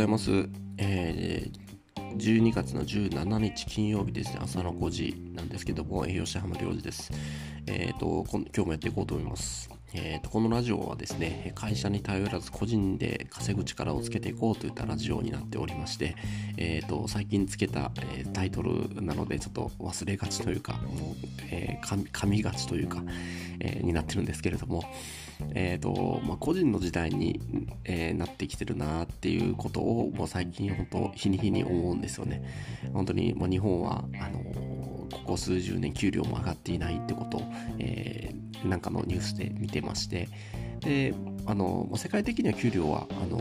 ざいます。えー、12月の17日金曜日ですね、朝の5時なんですけども、栄養士浜良二です。えっ、ー、と、今日もやっていこうと思います。えーと、このラジオはですね会社に頼らず個人で稼ぐ力をつけていこうといったラジオになっておりまして、えーと、最近つけた、えー、タイトルなのでちょっと忘れがちというかもう、えー、噛みがちというか、えー、になってるんですけれども、えーとまあ、個人の時代に、えー、なってきてるなっていうことをもう最近本当日に日に思うんですよね。本当に、まあ、日本はあのここ数十年給料も上がっていないってことを、えーなんかのニュースで見てましてであの世界的には給料はあの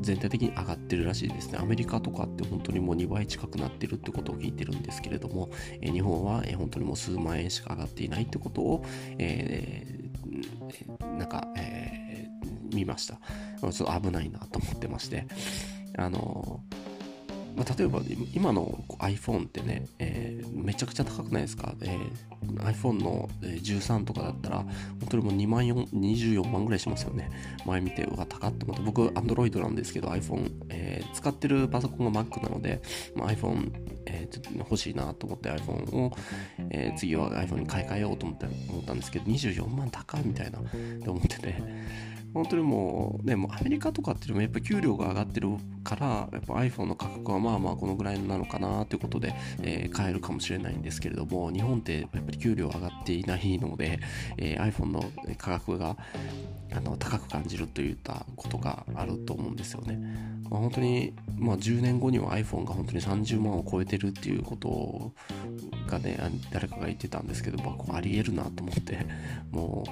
全体的に上がってるらしいですね。アメリカとかって本当にもう2倍近くなってるってことを聞いてるんですけれども、え日本は、え本当にもう数万円しか上がっていないってことを、えー、なんか、えー、見ました。ちょっと危ないなと思ってまして。あのまあ、例えば今の iPhone ってね、えー、めちゃくちゃ高くないですか、えー、iPhone の13とかだったら本当にもう2万4 24万ぐらいしますよね。前見てうわ高って思って。僕 Android なんですけど iPhone、えー、使ってるパソコンが Mac なので、まあ、iPhone、えー、ちょっと欲しいなと思って iPhone を、えー、次は iPhone に買い替えようと思って思ったんですけど24万高いみたいなって思ってて。本当にもう、ね、もうアメリカとかっていうのもやっぱ給料が上がってるから、やっぱ iPhone の価格はまあまあこのぐらいなのかなということで、えー、買えるかもしれないんですけれども、日本ってやっぱり給料上がっていないので、えー、iPhone の価格があの高く感じるといったことがあると思うんですよね。まあ、本当に、まあ、10年後には iPhone が本当に30万を超えてるっていうことがね、誰かが言ってたんですけど、まあ、ありえるなと思って、も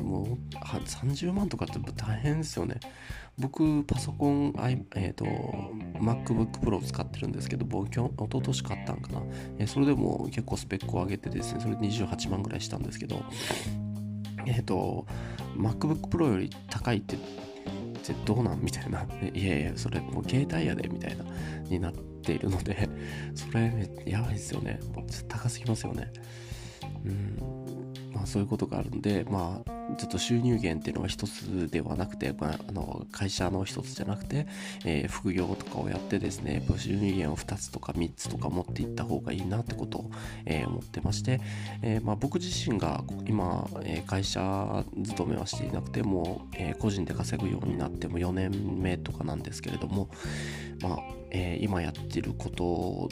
う、もう30万とかって大変ですよね。僕、パソコン、え、ー、と、MacBook Pro 使ってるんですけど、僕、一昨年買ったんかな。えー、それでも結構スペックを上げてですね、それで28万ぐらいしたんですけど、えっ、ー、と、MacBook Pro より高いってどうなん？みたいな。いやいや、それもう携帯やで、みたいな、になっているので、それ、やばいですよね。もう高すぎますよね。うん。あそういうことがあるんで、まあ、ちょっと収入源っていうのは一つではなくて、まあ、あの会社の一つじゃなくて、えー、副業とかをやってですね、収入源を2つとか3つとか持っていった方がいいなってことを、えー、思ってまして、えー、まあ、僕自身が今、え会社勤めはしていなくても、え個人で稼ぐようになっても4年目とかなんですけれども、まあえ今やってること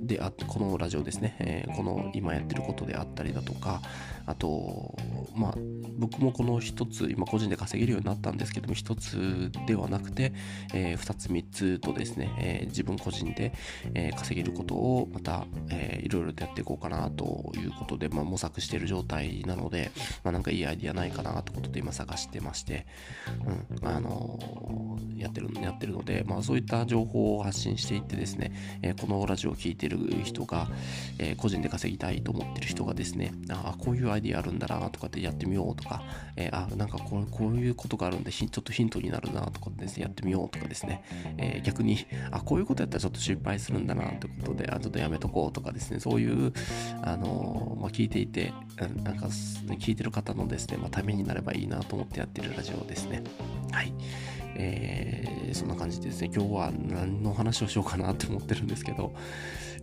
であこのラジオですね、えー、この今やってることであったりだとかあとまあ僕もこの一つ今個人で稼げるようになったんですけども一つではなくて、えー、つ3つとですね、えー、自分個人で、えー、稼げることをまた、えー、いろいろとやっていこうかなということで、まあ、模索している状態なので、まあ、なんかいいアイディアないかなということで今探してまして、うんあのー、やってるやってるので、まあ、そういった情報を発信していってですね、えー、このラジオを聞いてる人が、えー、個人で稼ぎたいと思ってる人がですねあこういうアイディアあるんだなとかってやってみようとか、えー、あなんかこうこういうことがあるんでちょっとヒントになるなとかですねやってみようとかですね、えー、逆にあこういうことやったらちょっと失敗するんだなってことであちょっとやめとこうとかですねそういうあのまあ、聞いていてなんか聞いてる方のですね、まあ、ためになればいいなと思ってやってるラジオですね。はい。えー、そんな感じでですね、今日は何の話をしようかなって思ってるんですけど、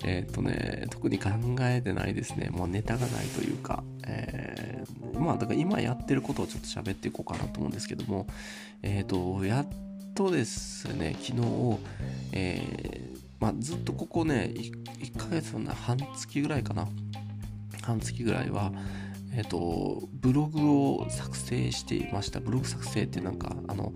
えっ、ー、とね、特に考えてないですね。もうネタがないというか、えー、まあ、だから今やってることをちょっと喋っていこうかなと思うんですけども、えっ、ー、と、やっとですね、昨日、えー、まあ、ずっとここね1、1ヶ月の半月ぐらいかな。半月ぐらいは、えっ、と、ブログを作成していました。ブログ作成ってなんか、あの、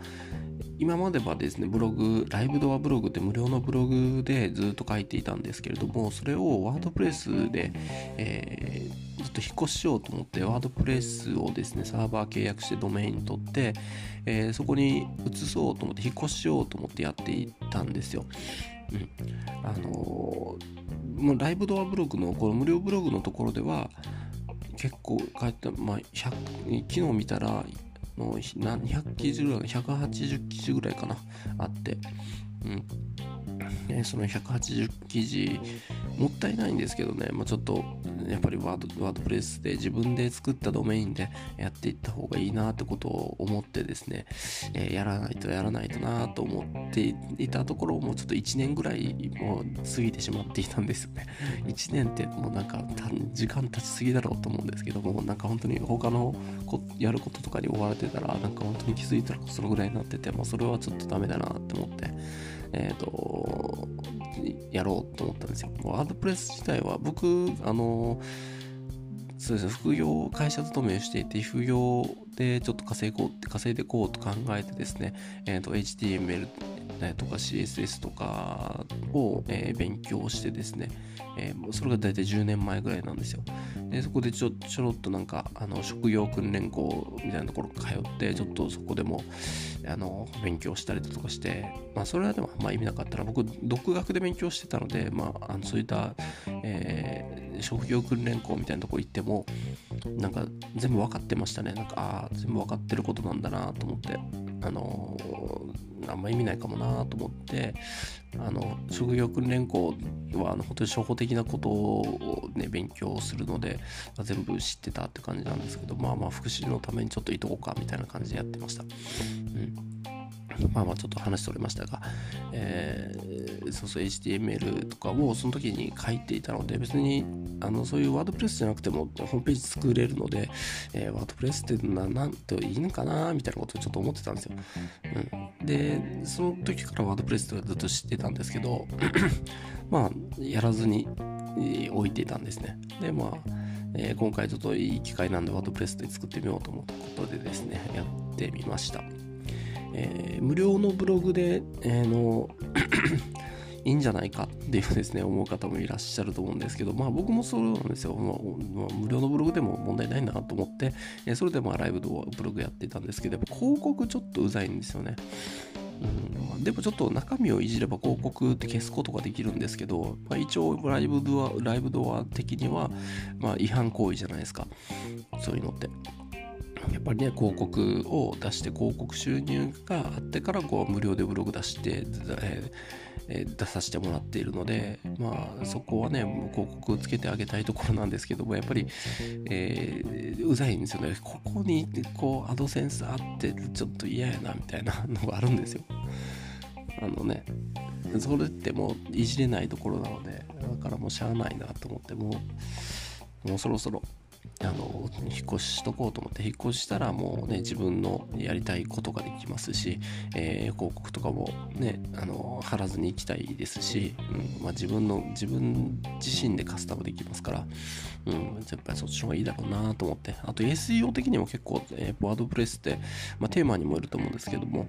今まではですね、ブログ、ライブドアブログって無料のブログでずっと書いていたんですけれども、それをワードプレスで、えー、ずっと引っ越ししようと思って、ワードプレスをですね、サーバー契約してドメイン取って、えー、そこに移そうと思って、引っ越ししようと思ってやっていたんですよ。うん。あのー、もうライブドアブログの、この無料ブログのところでは、結構書いて、まあ100、昨日見たら、の200記事ぐらい、180記事ぐらいかな、あって、うん。ね、その180記事もったいないんですけどね、まあ、ちょっとやっぱりワードワードプレスで自分で作ったドメインでやっていった方がいいなってことを思ってですね、えー、やらないとやらないとなと思っていたところもうちょっと1年ぐらいもう過ぎてしまっていたんですよね。1年ってもうなんか時間経ちすぎだろうと思うんですけどもなんか本当に他のこやることとかに追われてたらなんか本当に気づいたらそのぐらいになっててもそれはちょっとダメだなって思ってえっ、ー、と、やろうと思ったんですよ。ワードプレス自体は僕、あの、そうですね、副業、会社勤めをしていて、副業でちょっと稼ごうって稼いでいこうと考えてですね、えっ、ー、と、HTML とか CSS とかを、え、勉強してですね、えー、それが大体10年前ぐらいなんですよ。でそこでちょちょろっとなんかあの職業訓練校みたいなところ通ってちょっとそこでもあの勉強したりだとかして、まあ、それはでもあんまあ意味なかったら僕独学で勉強してたので、まあ、あのそういった、えー、職業訓練校みたいなところ行ってもなんか全部分かってましたねなんかああ全部分かってることなんだなと思ってあの、あんま意味ないかもなと思ってあの職業訓練校はあの本当に初歩的なことを、ね、勉強するので、まあ、全部知ってたって感じなんですけどまあまあ福祉のためにちょっといとこうかみたいな感じでやってました。うんまあまあちょっと話しておりましたが、えー、そうそう HTML とかをその時に書いていたので別にあのそういうワードプレスじゃなくてもホームページ作れるので、えー、ワードプレスってななんといいのかなみたいなことをちょっと思ってたんですよ。うん、でその時からワードプレスとかずっと知ってたんですけど まあやらずに置いていたんですね。でまあえー、今回ちょっといい機会なんでワードプレスで作ってみようと思ったことでですね、やってみました。えー、無料のブログで、えー、の いいんじゃないかっていうですね、思う方もいらっしゃると思うんですけど、まあ僕もそうなんですよ。まあ、無料のブログでも問題ないなと思って、えー、それでまあライブのブログやってたんですけど、やっぱ広告ちょっとうざいんですよね。うん、でもちょっと中身をいじれば広告って消すことができるんですけど、まあ、一応ライブドアライブドア的には、まあ、違反行為じゃないですかそういうのって。やっぱりね広告を出して広告収入があってからこう無料でブログ出して、えー、出させてもらっているのでまあそこはね広告をつけてあげたいところなんですけどもやっぱり、えー、うざいんですよね。ここにこうアドセンスあってちょっと嫌やなみたいなのがあるんですよ。あのねそれってもういじれないところなのでだからもうしゃあないなと思ってもうもうそろそろあの引っ越ししとこうと思って引っ越したらもうね自分のやりたいことができますし、えー、広告とかもねあの貼らずに行きたいですし、うんまあ、自分の自分自身でカスタムできますから、うん、やっぱりそっちの方がいいだろうなと思ってあと SEO 的にも結構、えー、ワードプレスって、まあ、テーマにもよると思うんですけども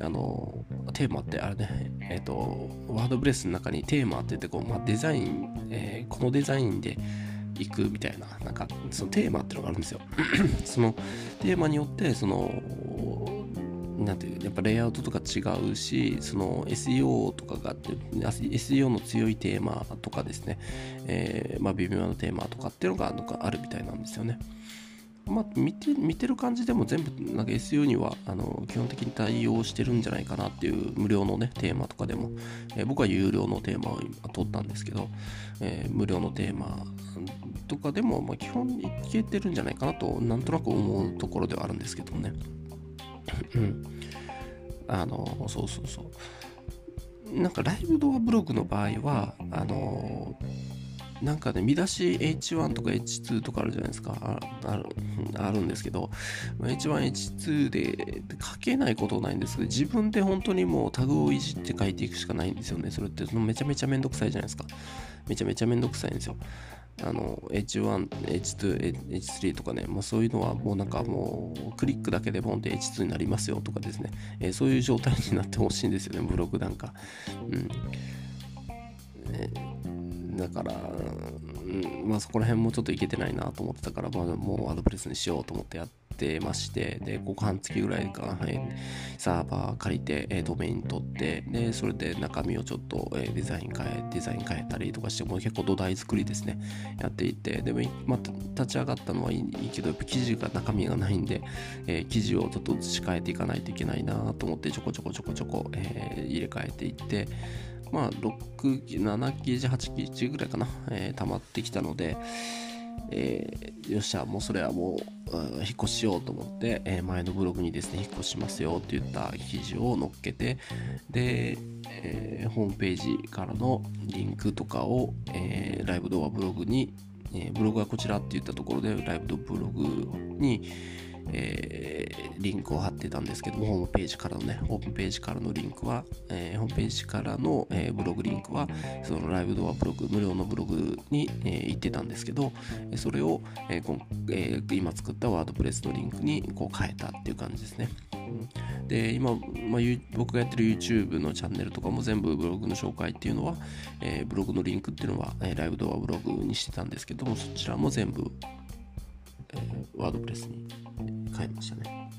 あのテーマってあれね、えっ、ー、とワードプレスの中にテーマって言ってこう、まあ、デザイン、えー、このデザインでいくみたいな、なんか、そのテーマっていうのがあるんですよ。そのテーマによって、その、なんていう、やっぱレイアウトとか違うし、その SEO とかがあって、SEO の強いテーマとかですね、えー、まあ微妙なテーマとかっていうのがあるみたいなんですよね。まあ、見て見てる感じでも全部なんか SEO にはあの基本的に対応してるんじゃないかなっていう無料のねテーマとかでも、えー、僕は有料のテーマを今取ったんですけど、えー、無料のテーマとかでも、まあ、基本いけてるんじゃないかなとなんとなく思うところではあるんですけどね。うん。あのそうそうそう。なんかライブドアブログの場合はあのなんかね、見出し H1 とか H2 とかあるじゃないですか。あるあるんですけど、H1、H2 で書けないことないんですけど、自分で本当にもうタグをいじって書いていくしかないんですよね。それってめちゃめちゃめんどくさいじゃないですか。めちゃめちゃめんどくさいんですよ。あの H1、H2、H3 とかね、まあ、そういうのはもうなんかもうクリックだけでボンで H2 になりますよとかですね、えー、そういう状態になってほしいんですよね、ブログなんか。うんえだから、うん、まあそこら辺もちょっといけてないなと思ってたから、まあ、もうワードプレスにしようと思ってやってまして、で、5半月ぐらいかな、はい、サーバー借りて、えー、ドメイン取って、で、それで中身をちょっと、えー、デザイン変え、デザイン変えたりとかして、もう結構土台作りですね、やっていって、でも、また立ち上がったのはいいけど、やっぱ記事が中身がないんで、えー、記事をちょっと移し替えていかないといけないなと思って、ちょこちょこちょこちょこ、えー、入れ替えていって、まあ、6記、7記事、8記事ぐらいかな、えー、溜まってきたので、えー、よっしゃ、もうそれはもう、引っ越しようと思って、えー、前のブログにですね、引っ越しますよって言った記事を載っけて、で、えー、ホームページからのリンクとかを、えー、ライブ動画ブログに、えブログはこちらって言ったところで、ライブブログに、えー、リンクを貼ってたんですけども、ホームページからのね、ホームページからのリンクは、えー、ホームページからの、えー、ブログリンクは、そのライブドアブログ、無料のブログに、えー、行ってたんですけど、それを、えーえー、今作ったワードプレスのリンクにこう変えたっていう感じですね。で今、まあ、僕がやってる YouTube のチャンネルとかも全部ブログの紹介っていうのは、えー、ブログのリンクっていうのは、えー、ライブドアブログにしてたんですけどもそちらも全部、えー、ワードプレスに変えましたね。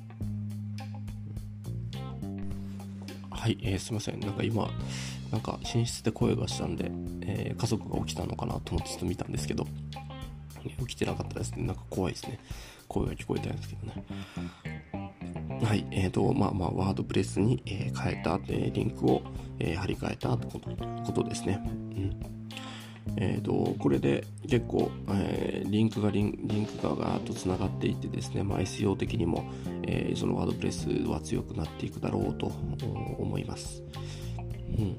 はい、えー、すいません。なんか今、なんか寝室で声がしたんで、えー、家族が起きたのかなと思ってちょっと見たんですけど、起きてなかったですね。なんか怖いですね。声が聞こえたんですけどね。はい、えーと、まあまあ、ワードプレスに、えー、変えた、えー、リンクを、えー、貼り替えたってことことですね。うんえーと、これで結構、えー、リンクがリンリンクがガーッとつながっていってですね、まあ、SEO 的にも、えー、そのワードプレスは強くなっていくだろうと思います。うん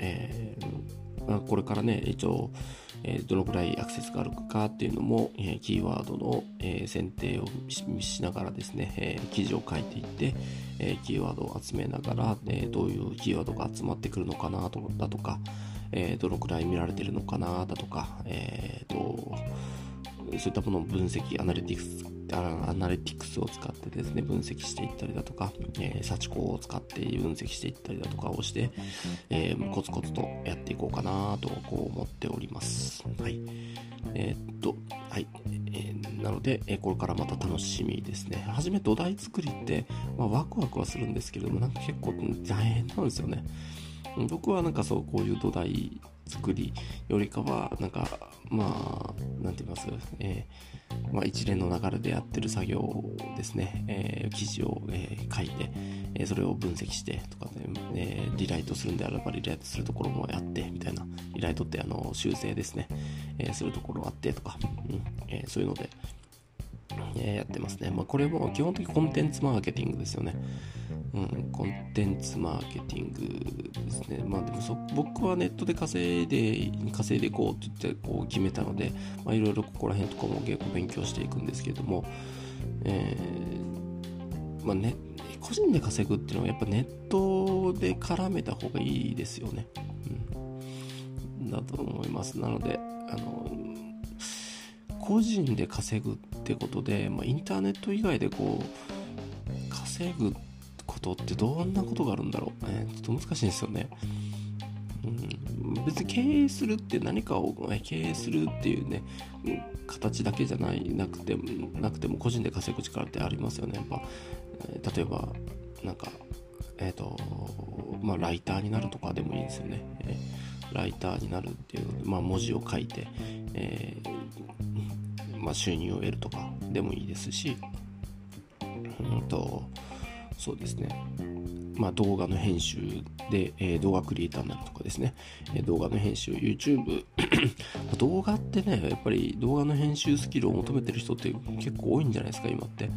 えーまあ、これからね、一応、えー、どのくらいアクセスがあるかっていうのも、えー、キーワードの、えー、選定をしながらですね、えー、記事を書いていって、えー、キーワードを集めながら、えー、どういうキーワードが集まってくるのかなとだとか、えー、どのくらい見られてるのかなだとか、えーと、そういったものを分析、アナリティクス、アナリティクスを使ってですね、分析していったりだとか、えー、サチコを使って分析していったりだとかをして、えー、コツコツとやっていこうかなとこう思っております。はい。えー、っと、はい。えー、なので、えこれからまた楽しみですね。初め土台作りって、まあ、ワクワクはするんですけれども、なんか結構大変なんですよね。僕はなんかそうこういう土台作りよりかはなんかまあ何て言います、えー、まあ、一連の流れでやってる作業ですね、えー、記事を、えー、書いて、えそれを分析してとかね、えリライトするんであればリライトするところもやってみたいな。リライトってあの修正ですね、えするところあってとか、うん。えそういうのでえやってますね。まあ、これも基本的にコンテンツマーケティングですよね。うん、コンテンツマーケティングですね。まあでもそ僕はネットで稼いで、稼いでいこうって言ってこう決めたので、まあ、いろいろここら辺とかも結構勉強していくんですけれども、えー、まあね、個人で稼ぐっていうのはやっぱネットで絡めた方がいいですよね。うん、だと思います。なので、あの、個人で稼ぐってことで、まあ、インターネット以外でこう稼ぐってことってどんなことがあるんだろう、ね、ちょっと難しいですよね。うん、別に経営するって何かを経営するっていうね形だけじゃないなくてなくても個人で稼ぐ力ってありますよね。やっぱ、え例えばなんかえっ、ー、とまあライターになるとかでもいいですよね、えー、ライターになるっていう、まあ、文字を書いて、えまあ、収入を得るとかでもいいですし、うんと、そうですね、まあ、動画の編集で、えー、動画クリエイターになるとかですね、えー、動画の編集、YouTube 動画ってね、やっぱり動画の編集スキルを求めてる人って結構多いんじゃないですか、今って。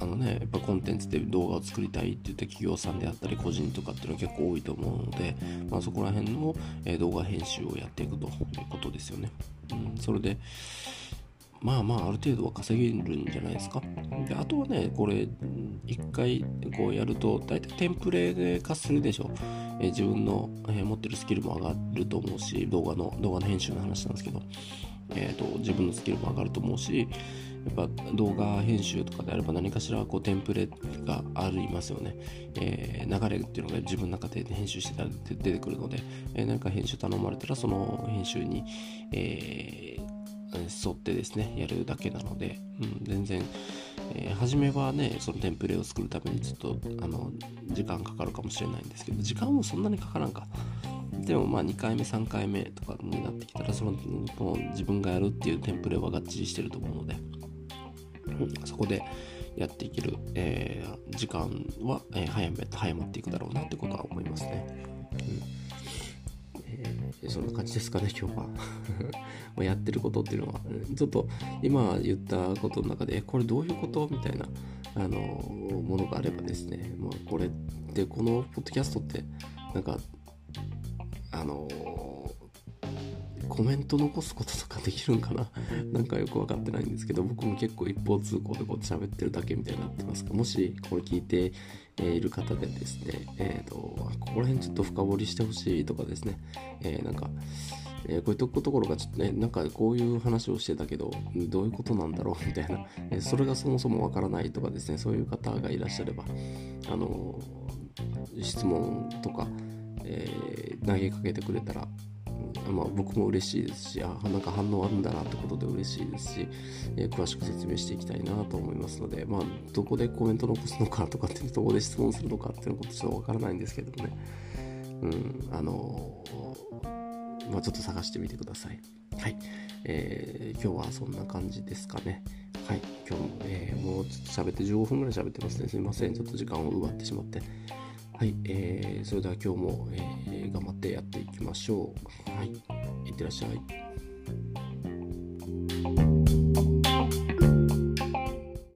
あのね、やっぱコンテンツで動画を作りたいって言った企業さんであったり個人とかっていうのは結構多いと思うので、まあ、そこら辺の、え、動画編集をやっていくということですよね。うん、それで、まあまあある程度は稼げるんじゃないですか。であとはね、これ一回こうやると大体テンプレ化するでしょ。え自分の、え持ってるスキルも上がると思うし、動画の動画の編集の話なんですけど、えーと、自分のスキルも上がると思うし、やっぱ動画編集とかであれば何かしらこうテンプレがありますよね、えー、流れっていうのが自分の中で編集してたら出てくるので、えー、何か編集頼まれたらその編集に、えー沿ってですね、やるだけなので、うん、全然、えー、初めはね、そのテンプレを作るためにちょっと、あの、時間かかるかもしれないんですけど、時間もそんなにかからんか。でもまあ2回目、3回目とかになってきたら、その、もう自分がやるっていうテンプレはがっちりしてると思うので、うん、そこでやっていける、えー、時間は、えー、早め、早まっていくだろうなってことは思いますね。えそんな感じですかね、今日は。まやってることっていうのは、ちょっと今言ったことの中で、これどういうこと？みたいな、あの、ものがあればですね、まあ、これでこのポッドキャストってなんかあのコメント残すこととかできるんかな？なんかよく分かってないんですけど僕も結構一方通行でこう喋ってるだけみたいになってますがもしこれ聞いている方でですね、えーと、ここら辺ちょっと深掘りしてほしいとかですね、えー、なんかえー、こういうところがちょっとね、なんかこういう話をしてたけど、どういうことなんだろう？みたいな、えー、それがそもそもわからないとかですね、そういう方がいらっしゃれば、あのー、質問とか、え投げかけてくれたら、まあ、僕も嬉しいですし、あ、なんか反応あるんだなってことで嬉しいですし、え詳しく説明していきたいなと思いますので、まあ、どこでコメント残すのかとかっていう、どこで質問するのかっていうことちょっとわからないんですけどね、うん、あのまあ、ちょっと探してみてください。はい。えー、今日はそんな感じですかね。はい。今日も、えー、もうちょっと喋って15分ぐらい喋ってますね。すいません。ちょっと時間を奪ってしまって。はい、えー、それでは今日も、えー、頑張ってやっていきましょう。はい、いってらっしゃい。